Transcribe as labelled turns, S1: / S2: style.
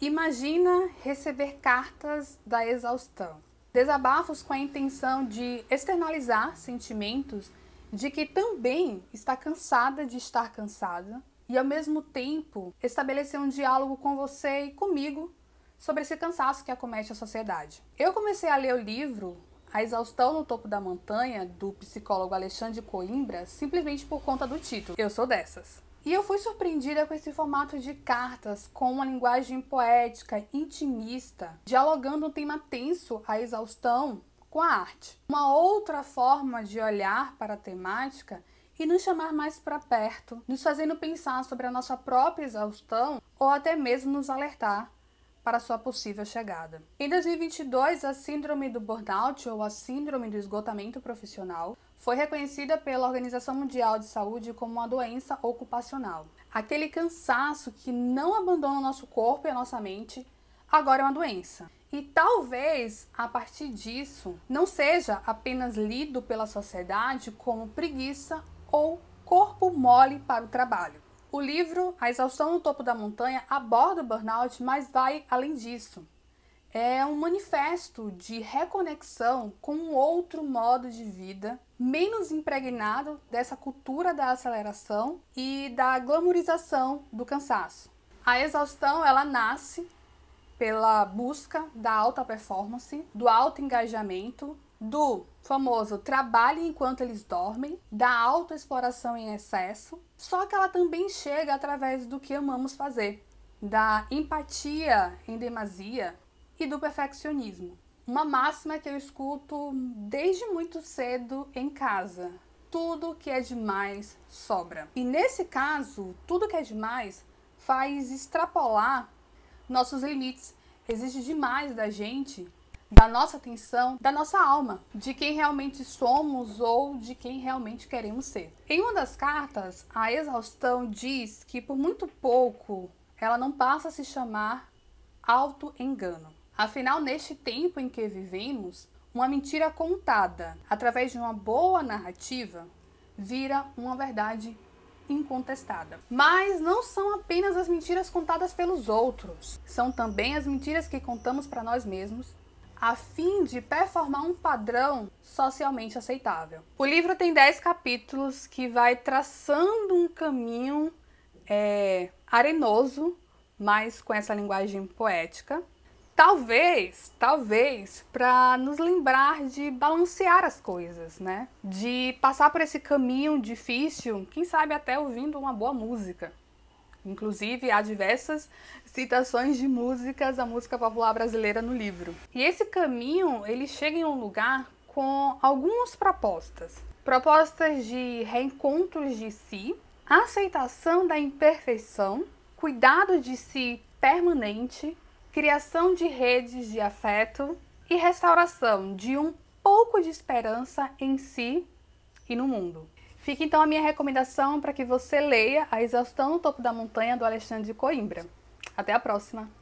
S1: Imagina receber cartas da exaustão. Desabafos com a intenção de externalizar sentimentos de que também está cansada de estar cansada e ao mesmo tempo estabelecer um diálogo com você e comigo sobre esse cansaço que acomete a sociedade. Eu comecei a ler o livro A Exaustão no Topo da Montanha, do psicólogo Alexandre Coimbra, simplesmente por conta do título. Eu sou dessas. E eu fui surpreendida com esse formato de cartas, com uma linguagem poética, intimista, dialogando um tema tenso, a exaustão, com a arte. Uma outra forma de olhar para a temática e nos chamar mais para perto, nos fazendo pensar sobre a nossa própria exaustão ou até mesmo nos alertar para sua possível chegada. Em 2022, a síndrome do burnout ou a síndrome do esgotamento profissional foi reconhecida pela Organização Mundial de Saúde como uma doença ocupacional. Aquele cansaço que não abandona o nosso corpo e a nossa mente agora é uma doença. E talvez a partir disso não seja apenas lido pela sociedade como preguiça ou corpo mole para o trabalho. O livro A Exaustão no Topo da Montanha aborda o burnout, mas vai além disso. É um manifesto de reconexão com um outro modo de vida, menos impregnado dessa cultura da aceleração e da glamorização do cansaço. A exaustão ela nasce pela busca da alta performance, do alto engajamento, do famoso trabalhe enquanto eles dormem, da autoexploração em excesso, só que ela também chega através do que amamos fazer, da empatia em demasia e do perfeccionismo. Uma máxima que eu escuto desde muito cedo em casa. Tudo que é demais sobra. E nesse caso, tudo que é demais faz extrapolar nossos limites. Exige demais da gente da nossa atenção, da nossa alma, de quem realmente somos ou de quem realmente queremos ser. Em uma das cartas, a exaustão diz que por muito pouco ela não passa a se chamar auto-engano. Afinal, neste tempo em que vivemos, uma mentira contada através de uma boa narrativa vira uma verdade incontestada. Mas não são apenas as mentiras contadas pelos outros, são também as mentiras que contamos para nós mesmos a fim de performar um padrão socialmente aceitável. O livro tem 10 capítulos que vai traçando um caminho é, arenoso, mas com essa linguagem poética. Talvez, talvez, para nos lembrar de balancear as coisas, né? De passar por esse caminho difícil, quem sabe até ouvindo uma boa música. Inclusive, há diversas citações de músicas da música popular brasileira no livro. E esse caminho, ele chega em um lugar com algumas propostas. Propostas de reencontros de si, aceitação da imperfeição, cuidado de si permanente, criação de redes de afeto e restauração de um pouco de esperança em si e no mundo. Fica então a minha recomendação para que você leia A Exaustão no Topo da Montanha do Alexandre de Coimbra. Até a próxima!